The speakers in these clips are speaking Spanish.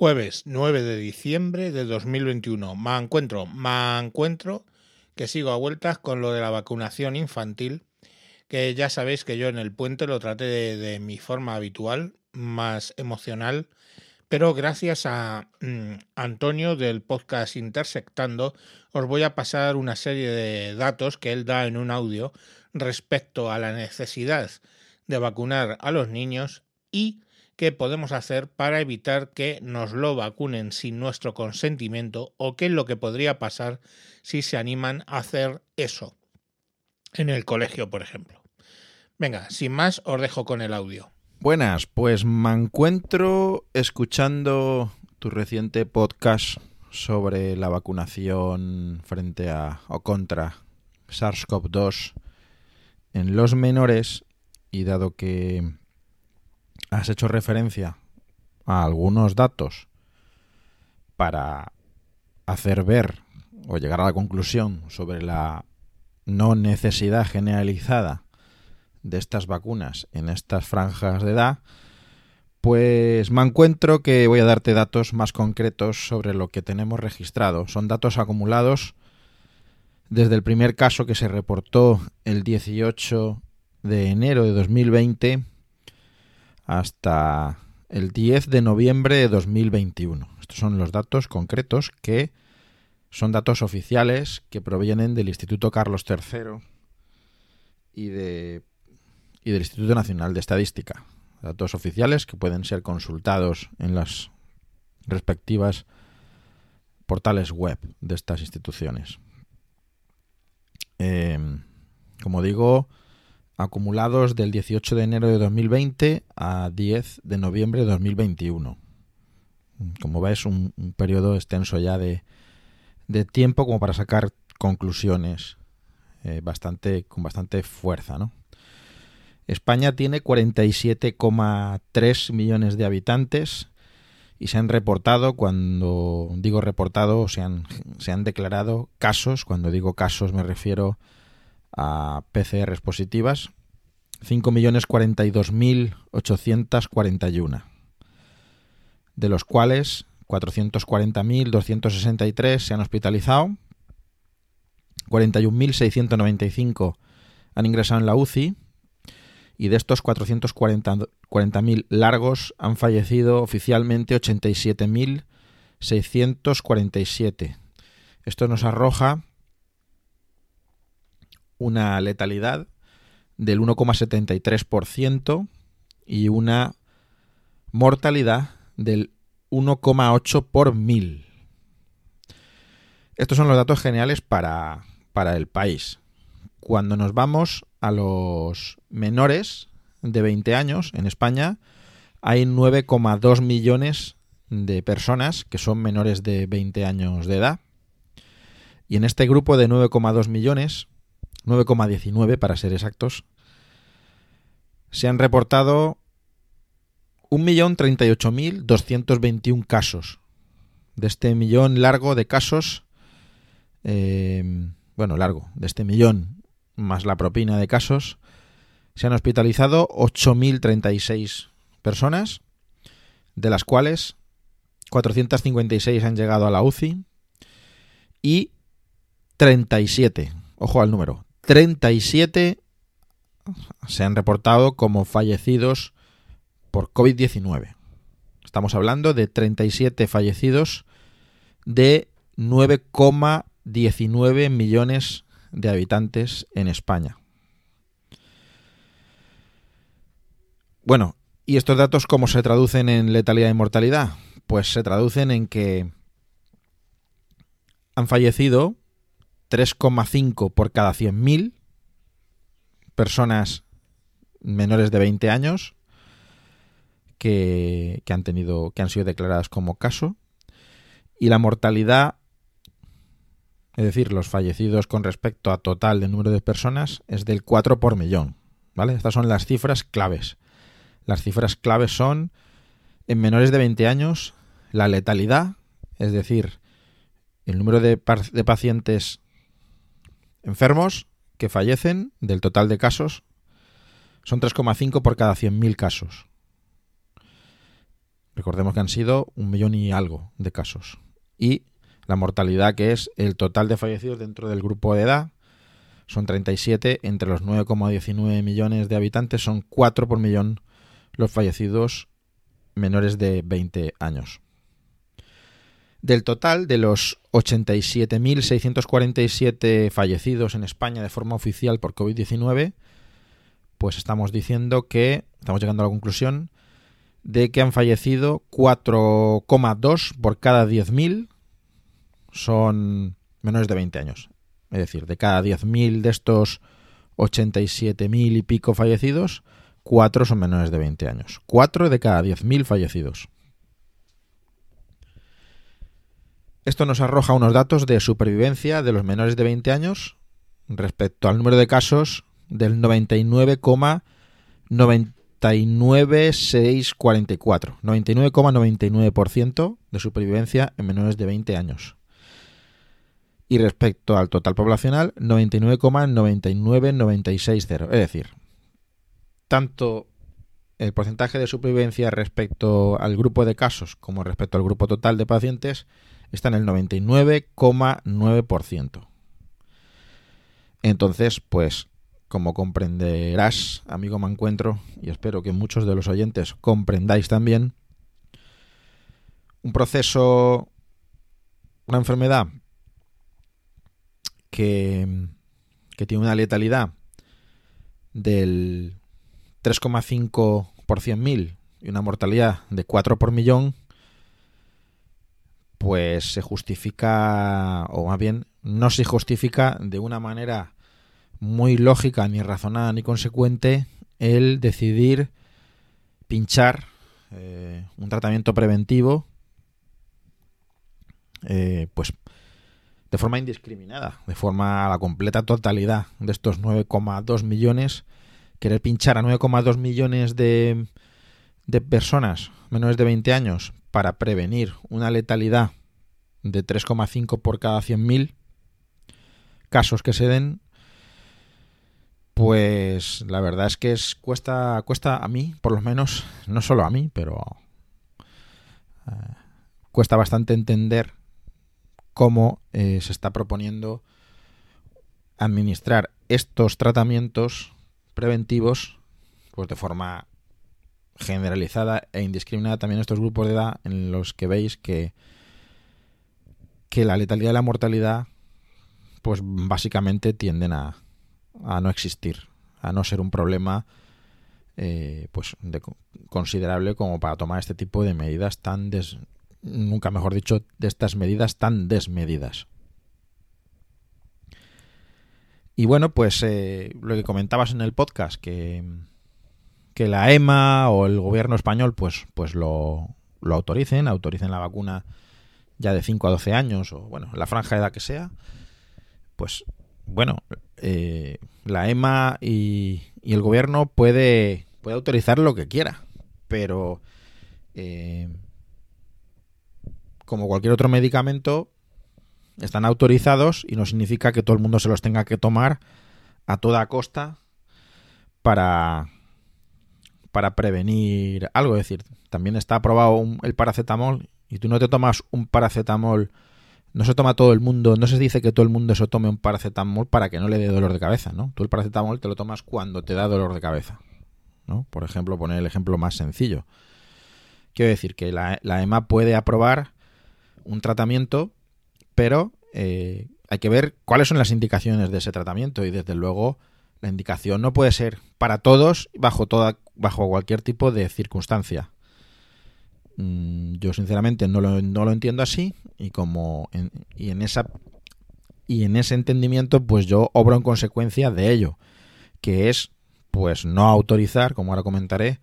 Jueves 9 de diciembre de 2021. Me encuentro, me encuentro que sigo a vueltas con lo de la vacunación infantil, que ya sabéis que yo en el puente lo traté de, mi forma habitual, más emocional, pero gracias a mm, Antonio del podcast Intersectando os voy a pasar una serie de datos que él da en un audio respecto a la necesidad de vacunar a los niños y qué podemos hacer para evitar que nos lo vacunen sin nuestro consentimiento o qué es lo que podría pasar si se animan a hacer eso en el colegio, por ejemplo. Venga, sin más, os dejo con el audio. Buenas, pues me encuentro escuchando tu reciente podcast sobre la vacunación frente a o contra SARS-CoV-2 en los menores y dado que has hecho referencia a algunos datos para hacer ver o llegar a la conclusión sobre la no necesidad generalizada de estas vacunas en estas franjas de edad, pues me encuentro que voy a darte datos más concretos sobre lo que tenemos registrado. Son datos acumulados desde el primer caso que se reportó el 18 de enero de 2020 hasta el 10 de noviembre de 2021. Estos son los datos concretos que son datos oficiales que provienen del Instituto Carlos III y, y del Instituto Nacional de Estadística. Datos oficiales que pueden ser consultados en las respectivas portales web de estas instituciones. Eh, como digo, acumulados del 18 de enero de 2020 a 10 de noviembre de 2021. Como veis, un, periodo extenso ya de, de, tiempo como para sacar conclusiones eh, bastante, con bastante fuerza. España tiene 47,3 millones de habitantes y se han reportado, cuando digo reportado, se han, se han declarado casos, cuando digo casos me refiero a PCRs positivas, 5.042.841, de los cuales 440.263 se han hospitalizado, 41.695 han ingresado en la UCI y de estos 440.000 largos han fallecido oficialmente 87.647. Esto nos arroja una letalidad del 1,73% y una mortalidad del 1,8 por mil. Estos son los datos generales para, para el país. Cuando nos vamos a los menores de 20 años en España, hay 9,2 millones de personas que son menores de 20 años de edad. Y en este grupo de 9,2 millones, 9,19 para ser exactos, se han reportado 1.038.221 casos. De este millón largo de casos, eh, bueno, largo, de este millón más la propina de casos, se han hospitalizado 8.036 personas, de las cuales 456 han llegado a la UCI y 37, ojo al número, 37 se han reportado como fallecidos por COVID-19. Estamos hablando de 37 fallecidos de 9,19 millones de habitantes en España. Bueno, ¿y estos datos cómo se traducen en letalidad y mortalidad? Pues se traducen en que han fallecido 3,5 por cada 100.000 personas menores de 20 años que, han tenido que han sido declaradas como caso y la mortalidad es decir, los fallecidos con respecto a total de número de personas es del 4 por millón, ¿vale? Estas son las cifras claves. Las cifras claves son en menores de 20 años la letalidad, es decir, el número de pacientes enfermos que fallecen del total de casos son 3,5 por cada 100.000 casos. Recordemos que han sido un millón y algo de casos. Y la mortalidad, que es el total de fallecidos dentro del grupo de edad, son 37. Entre los 9,19 millones de habitantes son 4 por millón los fallecidos menores de 20 años. Del total de los 87.647 fallecidos en España de forma oficial por COVID-19, pues estamos diciendo que, estamos llegando a la conclusión, de que han fallecido 4,2 por cada 10.000 son menores de 20 años. Es decir, de cada 10.000 de estos 87.000 y pico fallecidos, 4 son menores de 20 años. 4 de cada 10.000 fallecidos. Esto nos arroja unos datos de supervivencia de los menores de 20 años respecto al número de casos del 99,99644. 99,99% de supervivencia en menores de 20 años. Y respecto al total poblacional, 99,99960. Es decir, tanto el porcentaje de supervivencia respecto al grupo de casos como respecto al grupo total de pacientes está en el 99,9%. Entonces, pues, como comprenderás, amigo me encuentro, y espero que muchos de los oyentes comprendáis también, un proceso, una enfermedad que, que tiene una letalidad del 3,5 por 100.000 y una mortalidad de 4 por millón, pues se justifica, o más bien no se justifica de una manera muy lógica, ni razonada, ni consecuente, el decidir pinchar eh, un tratamiento preventivo, eh, pues de forma indiscriminada, de forma a la completa totalidad de estos 9,2 millones, querer pinchar a 9,2 millones de, de personas menores de 20 años para prevenir una letalidad de 3,5 por cada 100.000 casos que se den, pues la verdad es que es, cuesta, cuesta a mí, por lo menos, no solo a mí, pero eh, cuesta bastante entender cómo eh, se está proponiendo administrar estos tratamientos preventivos pues de forma generalizada e indiscriminada también estos grupos de edad en los que veis que, que la letalidad y la mortalidad pues básicamente tienden a, a no existir, a no ser un problema eh, pues de, considerable como para tomar este tipo de medidas tan des, nunca mejor dicho de estas medidas tan desmedidas. Y bueno, pues eh, lo que comentabas en el podcast, que, que la EMA o el gobierno español pues, pues lo, lo autoricen, autoricen la vacuna ya de 5 a 12 años o bueno, la franja de edad que sea, pues bueno, eh, la EMA y, el gobierno puede, puede autorizar lo que quiera, pero eh, como cualquier otro medicamento, están autorizados y no significa que todo el mundo se los tenga que tomar a toda costa para, para prevenir algo. Es decir, también está aprobado el paracetamol y tú no te tomas un paracetamol, no se toma todo el mundo, no se dice que todo el mundo se tome un paracetamol para que no le dé dolor de cabeza, ¿no? Tú el paracetamol te lo tomas cuando te da dolor de cabeza, ¿no? Por ejemplo, poner el ejemplo más sencillo. Quiero decir que la, la EMA puede aprobar un tratamiento pero eh, hay que ver cuáles son las indicaciones de ese tratamiento y desde luego la indicación no puede ser para todos bajo toda bajo cualquier tipo de circunstancia. Mm, yo sinceramente no lo, no lo, entiendo así y como en, y en esa y en ese entendimiento pues yo obro en consecuencia de ello, que es pues no autorizar, como ahora comentaré,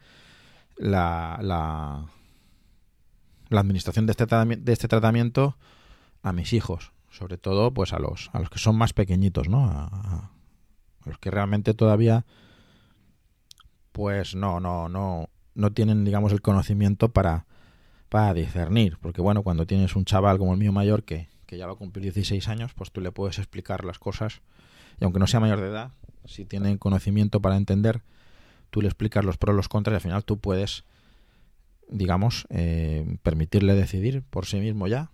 la, la, la administración de este, de este tratamiento a mis hijos, sobre todo pues a los, a los que son más pequeñitos, ¿no? Los que realmente todavía pues no, no, no, no tienen, digamos, el conocimiento para, para discernir. Porque bueno, cuando tienes un chaval como el mío mayor que, que ya va a cumplir 16 años, pues tú le puedes explicar las cosas. Y aunque no sea mayor de edad, si tiene conocimiento para entender, tú le explicas los pros, los contras y al final tú puedes digamos, eh, permitirle decidir por sí mismo ya,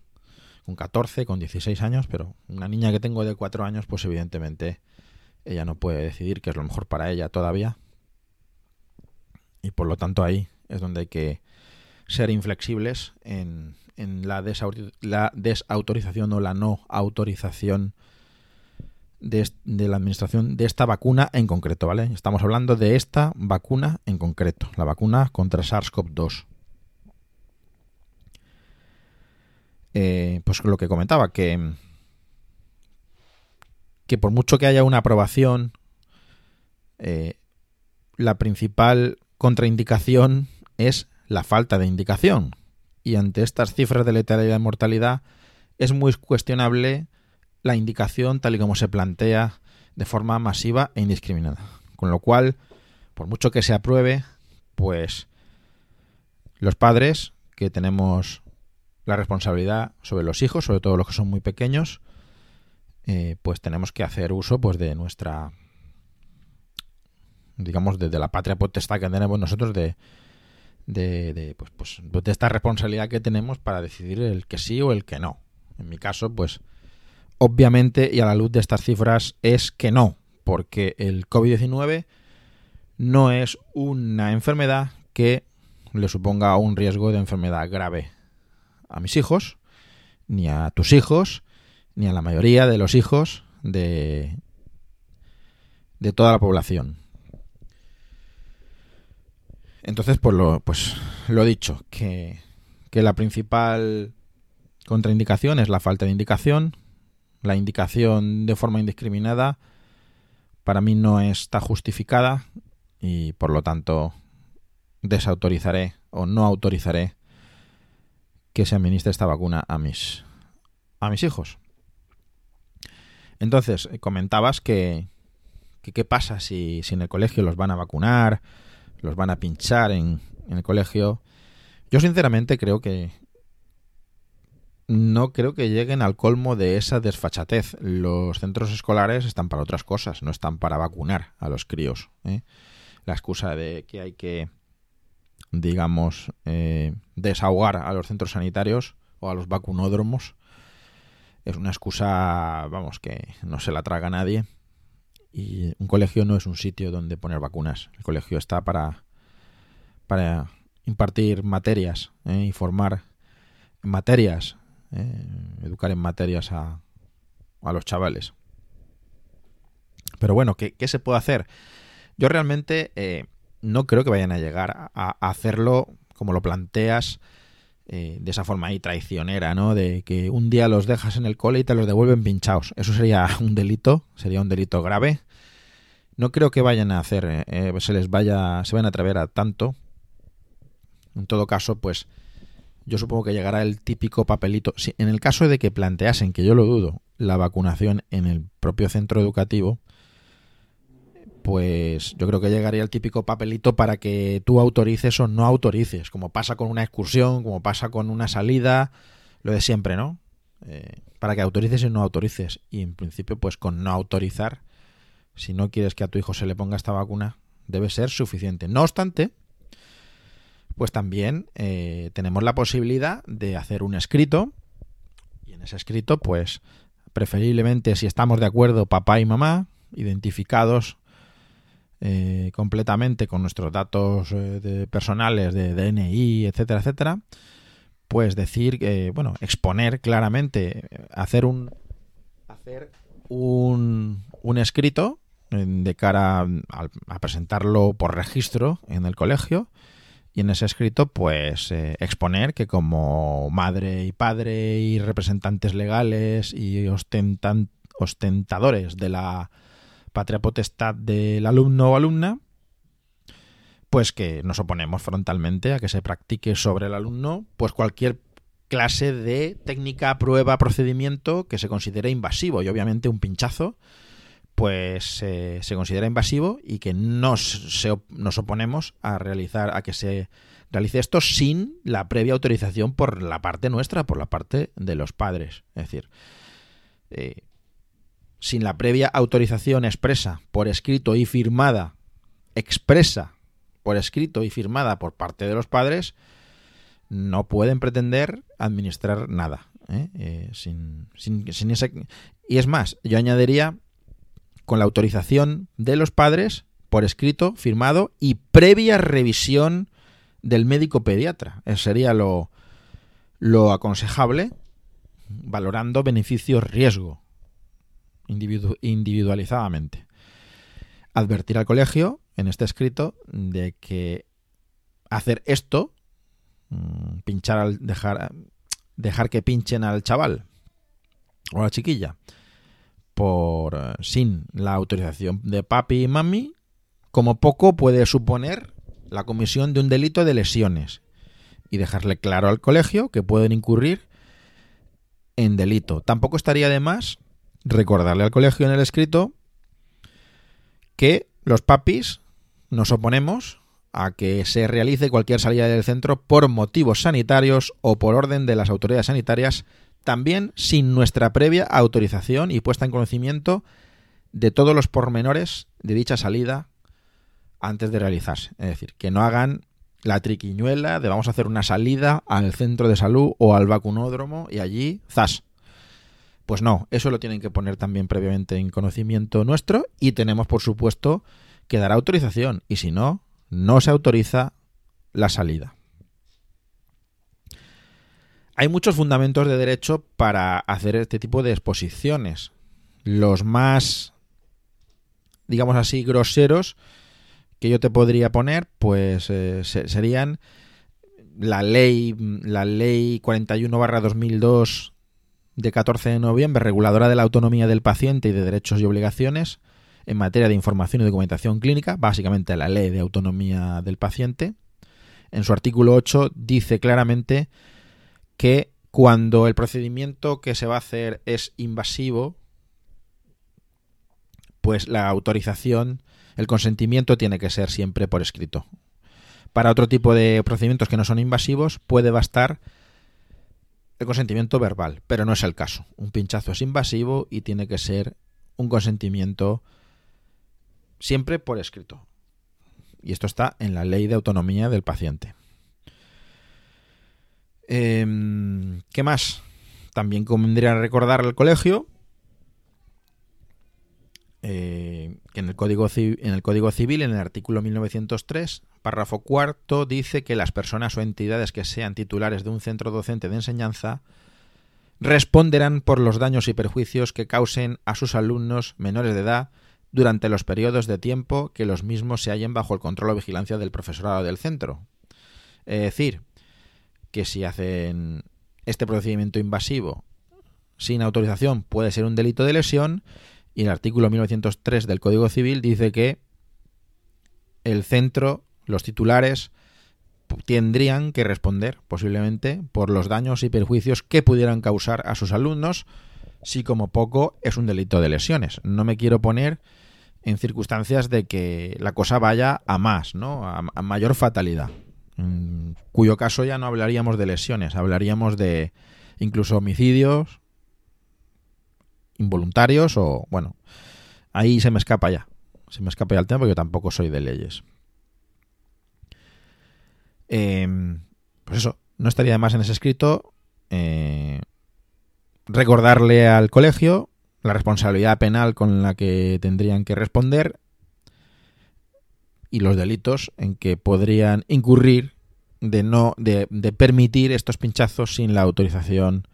con 14, con 16 años, pero una niña que tengo de 4 años, pues evidentemente ella no puede decidir qué es lo mejor para ella todavía. Y por lo tanto ahí es donde hay que ser inflexibles en, la, desautorización o la no autorización de, de, la administración de esta vacuna en concreto, ¿vale? Estamos hablando de esta vacuna en concreto, la vacuna contra SARS-CoV-2. Eh, pues lo que comentaba, que, que por mucho que haya una aprobación, eh, la principal contraindicación es la falta de indicación. Y ante estas cifras de letalidad y mortalidad es muy cuestionable la indicación tal y como se plantea de forma masiva e indiscriminada. Con lo cual, por mucho que se apruebe, pues los padres que tenemos la responsabilidad sobre los hijos, sobre todo los que son muy pequeños, eh, pues tenemos que hacer uso pues de nuestra digamos desde la patria potestad que tenemos nosotros de de, pues, pues, de esta responsabilidad que tenemos para decidir el que sí o el que no. En mi caso, pues obviamente y a la luz de estas cifras es que no, porque el COVID-19 no es una enfermedad que le suponga un riesgo de enfermedad grave a mis hijos, ni a tus hijos, ni a la mayoría de los hijos de, de toda la población. Entonces, pues lo, pues lo dicho, que, que la principal contraindicación es la falta de indicación. La indicación de forma indiscriminada para mí no está justificada y por lo tanto desautorizaré o no autorizaré que se administre esta vacuna a mis, a mis hijos. Entonces, eh, comentabas que, qué pasa si, en el colegio los van a vacunar, los van a pinchar en, en el colegio. Yo sinceramente creo que no creo que lleguen al colmo de esa desfachatez. Los centros escolares están para otras cosas, no están para vacunar a los críos. ¿eh? La excusa de que hay que digamos, eh, desahogar a los centros sanitarios o a los vacunódromos. Es una excusa, vamos, que no se la traga nadie. Y un colegio no es un sitio donde poner vacunas. El colegio está para, para impartir materias eh, y formar materias, eh, educar en materias a, a los chavales. Pero bueno, ¿qué, ¿qué, se puede hacer? Yo realmente no creo que vayan a llegar a, hacerlo como lo planteas eh, de esa forma ahí traicionera, ¿no? De que un día los dejas en el cole y te los devuelven pinchados. Eso sería un delito, sería un delito grave. No creo que vayan a hacer, eh, se les vaya, se van a atrever a tanto. En todo caso, pues yo supongo que llegará el típico papelito. Si, en el caso de que planteasen, que yo lo dudo, la vacunación en el propio centro educativo, pues yo creo que llegaría el típico papelito para que tú autorices o no autorices, como pasa con una excursión, como pasa con una salida, lo de siempre, ¿no? Eh, para que autorices y no autorices. Y en principio, pues con no autorizar, si no quieres que a tu hijo se le ponga esta vacuna, debe ser suficiente. No obstante, pues también eh, tenemos la posibilidad de hacer un escrito, y en ese escrito, pues preferiblemente si estamos de acuerdo papá y mamá, identificados eh, completamente con nuestros datos eh, personales de DNI, etcétera, etcétera, pues decir, que bueno, exponer claramente, hacer un, hacer un, un escrito de cara a, presentarlo por registro en el colegio y en ese escrito pues eh, exponer que como madre y padre y representantes legales y ostentan, ostentadores de la patria potestad del alumno o alumna, pues que nos oponemos frontalmente a que se practique sobre el alumno pues cualquier clase de técnica, prueba, procedimiento que se considere invasivo y obviamente un pinchazo pues eh, se considera invasivo y que nos, nos oponemos a realizar a que se realice esto sin la previa autorización por la parte nuestra, por la parte de los padres. Es decir, eh, sin la previa autorización expresa por escrito y firmada, expresa por escrito y firmada por parte de los padres, no pueden pretender administrar nada. ¿eh? Eh, sin, sin, sin ese... Y es más, yo añadiría con la autorización de los padres por escrito, firmado y previa revisión del médico pediatra. Sería lo, lo aconsejable, valorando beneficios-riesgo individualizadamente. Advertir al colegio en este escrito de que hacer esto, mm, pinchar al dejar, dejar que pinchen al chaval o a la chiquilla por eh, sin la autorización de papi y mami, como poco puede suponer la comisión de un delito de lesiones y dejarle claro al colegio que pueden incurrir en delito. Tampoco estaría de más recordarle al colegio en el escrito que los papis nos oponemos a que se realice cualquier salida del centro por motivos sanitarios o por orden de las autoridades sanitarias, también sin nuestra previa autorización y puesta en conocimiento de todos los pormenores de dicha salida antes de realizarse. Es decir, que no hagan la triquiñuela de vamos a hacer una salida al centro de salud o al vacunódromo y allí, zas. Pues no, eso lo tienen que poner también previamente en conocimiento nuestro y tenemos, por supuesto, que dar autorización y si no, no se autoriza la salida. Hay muchos fundamentos de derecho para hacer este tipo de exposiciones. Los más, digamos así, groseros que yo te podría poner, pues eh, serían la ley, la ley 41-2002 de 14 de noviembre, reguladora de la autonomía del paciente y de derechos y obligaciones en materia de información y documentación clínica, básicamente la ley de autonomía del paciente. En su artículo 8 dice claramente que cuando el procedimiento que se va a hacer es invasivo, pues la autorización, el consentimiento tiene que ser siempre por escrito. Para otro tipo de procedimientos que no son invasivos puede bastar el consentimiento verbal, pero no es el caso. Un pinchazo es invasivo y tiene que ser un consentimiento siempre por escrito. Y esto está en la ley de autonomía del paciente. Em, ¿Qué más? También convendría recordar al colegio eh, que en el, Código en el Código Civil, en el artículo 1903, párrafo cuarto, dice que las personas o entidades que sean titulares de un centro docente de enseñanza responderán por los daños y perjuicios que causen a sus alumnos menores de edad durante los periodos de tiempo que los mismos se hallen bajo el control o vigilancia del profesorado del centro. Es decir, que si hacen este procedimiento invasivo sin autorización puede ser un delito de lesión y el artículo 1903 del Código Civil dice que el centro, los titulares, tendrían que responder posiblemente por los daños y perjuicios que pudieran causar a sus alumnos si como poco es un delito de lesiones. No me quiero poner en circunstancias de que la cosa vaya a más, ¿no? A, a mayor fatalidad. En cuyo caso ya no hablaríamos de lesiones, hablaríamos de incluso homicidios involuntarios o, bueno, ahí se me escapa ya. Se me escapa ya el tema porque yo tampoco soy de leyes. Eh, pues eso, no estaría de más en ese escrito eh, recordarle al colegio la responsabilidad penal con la que tendrían que responder y los delitos en que podrían incurrir de no de, de permitir estos pinchazos sin la autorización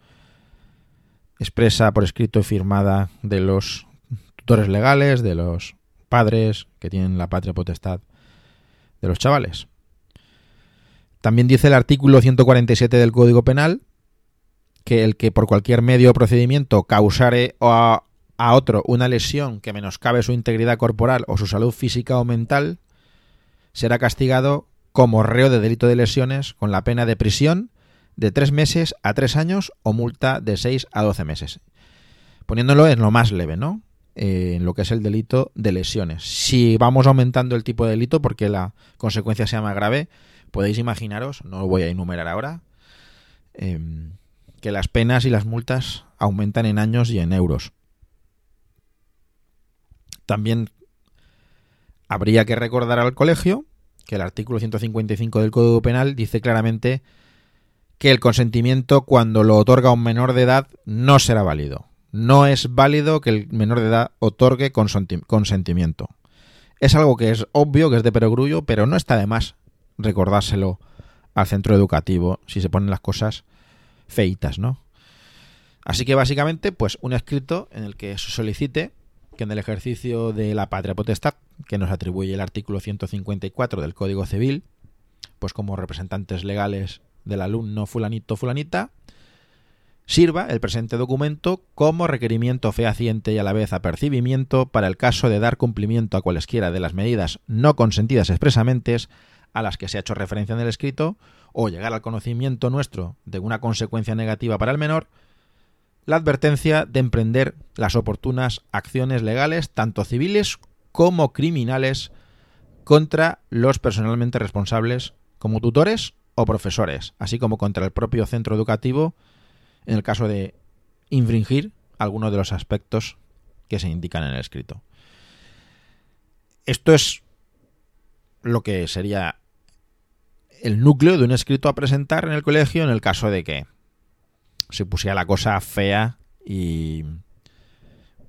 expresa por escrito y firmada de los tutores legales, de los padres que tienen la patria potestad de los chavales. También dice el artículo 147 del Código Penal que el que por cualquier medio o procedimiento causare a, a otro una lesión que menoscabe su integridad corporal o su salud física o mental será castigado como reo de delito de lesiones con la pena de prisión de tres meses a tres años o multa de 6 a 12 meses. Poniéndolo en lo más leve, ¿no? Eh, en lo que es el delito de lesiones. Si vamos aumentando el tipo de delito porque la consecuencia sea más grave, podéis imaginaros, no lo voy a enumerar ahora, eh, que las penas y las multas aumentan en años y en euros. También habría que recordar al colegio que el artículo 155 del Código Penal dice claramente que el consentimiento cuando lo otorga un menor de edad no será válido. No es válido que el menor de edad otorgue consentimiento. Es algo que es obvio, que es de perogrullo, pero no está de más recordárselo al centro educativo si se ponen las cosas feitas, ¿no? Así que básicamente, pues un escrito en el que se solicite que en el ejercicio de la patria potestad, que nos atribuye el artículo 154 del Código Civil, pues como representantes legales del alumno fulanito fulanita, sirva el presente documento como requerimiento fehaciente y a la vez apercibimiento para el caso de dar cumplimiento a cualesquiera de las medidas no consentidas expresamente a las que se ha hecho referencia en el escrito o llegar al conocimiento nuestro de una consecuencia negativa para el menor, la advertencia de emprender las oportunas acciones legales, tanto civiles como criminales, contra los personalmente responsables como tutores o profesores, así como contra el propio centro educativo en el caso de infringir algunos de los aspectos que se indican en el escrito. Esto es lo que sería el núcleo de un escrito a presentar en el colegio en el caso de que se pusiera la cosa fea y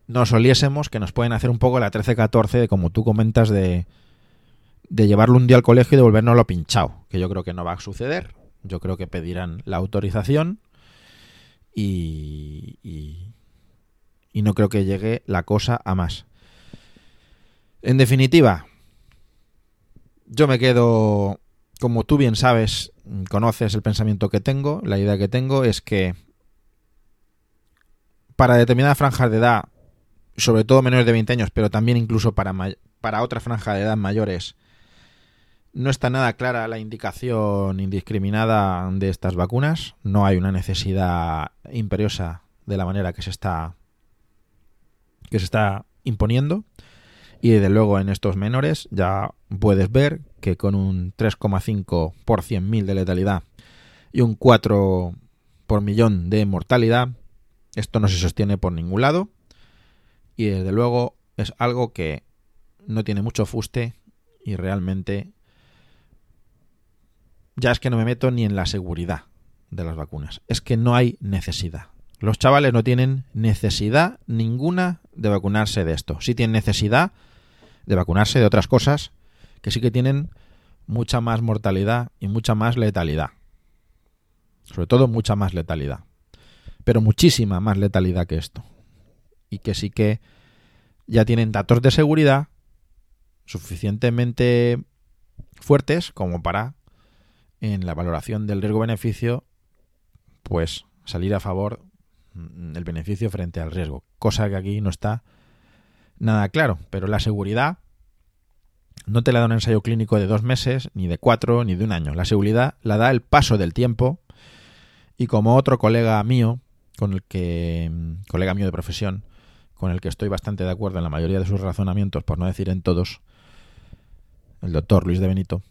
nos oliésemos que nos pueden hacer un poco la 13-14 de como tú comentas de, de llevarlo un día al colegio y devolvernoslo pinchado, que yo creo que no va a suceder. Yo creo que pedirán la autorización y, y, no creo que llegue la cosa a más. En definitiva, yo me quedo, como tú bien sabes, conoces el pensamiento que tengo, la idea que tengo es que para determinadas franjas de edad, sobre todo menores de 20 años, pero también incluso para, para otra franja de edad mayores, no está nada clara la indicación indiscriminada de estas vacunas. No hay una necesidad imperiosa de la manera que se está que se está imponiendo. Y desde luego en estos menores ya puedes ver que con un 3,5 por 100.000 de letalidad y un 4 por millón de mortalidad, esto no se sostiene por ningún lado. Y desde luego es algo que no tiene mucho fuste y realmente ya es que no me meto ni en la seguridad de las vacunas. Es que no hay necesidad. Los chavales no tienen necesidad ninguna de vacunarse de esto. Sí tienen necesidad de vacunarse de otras cosas que sí que tienen mucha más mortalidad y mucha más letalidad. Sobre todo mucha más letalidad. Pero muchísima más letalidad que esto. Y que sí que ya tienen datos de seguridad suficientemente fuertes como para en la valoración del riesgo-beneficio, pues salir a favor del beneficio frente al riesgo, cosa que aquí no está nada claro, pero la seguridad no te la da un ensayo clínico de dos meses, ni de cuatro, ni de un año. La seguridad la da el paso del tiempo y como otro colega mío, con el que, colega mío de profesión, con el que estoy bastante de acuerdo en la mayoría de sus razonamientos, por no decir en todos, el doctor Luis de Benito,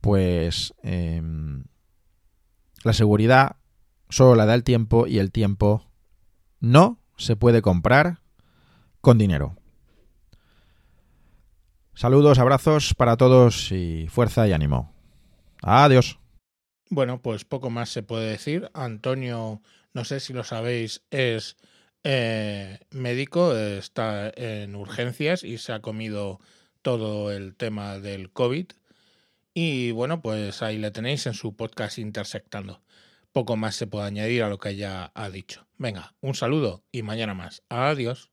pues em, la seguridad solo la da el tiempo y el tiempo no se puede comprar con dinero. Saludos, abrazos para todos y fuerza y ánimo. Adiós. Bueno, pues poco más se puede decir. Antonio, no sé si lo sabéis, es eh, médico, está en urgencias y se ha comido todo el tema del COVID y bueno, pues ahí le tenéis en su podcast Intersectando. Poco más se puede añadir a lo que ya ha dicho. Venga, un saludo y mañana más. Adiós.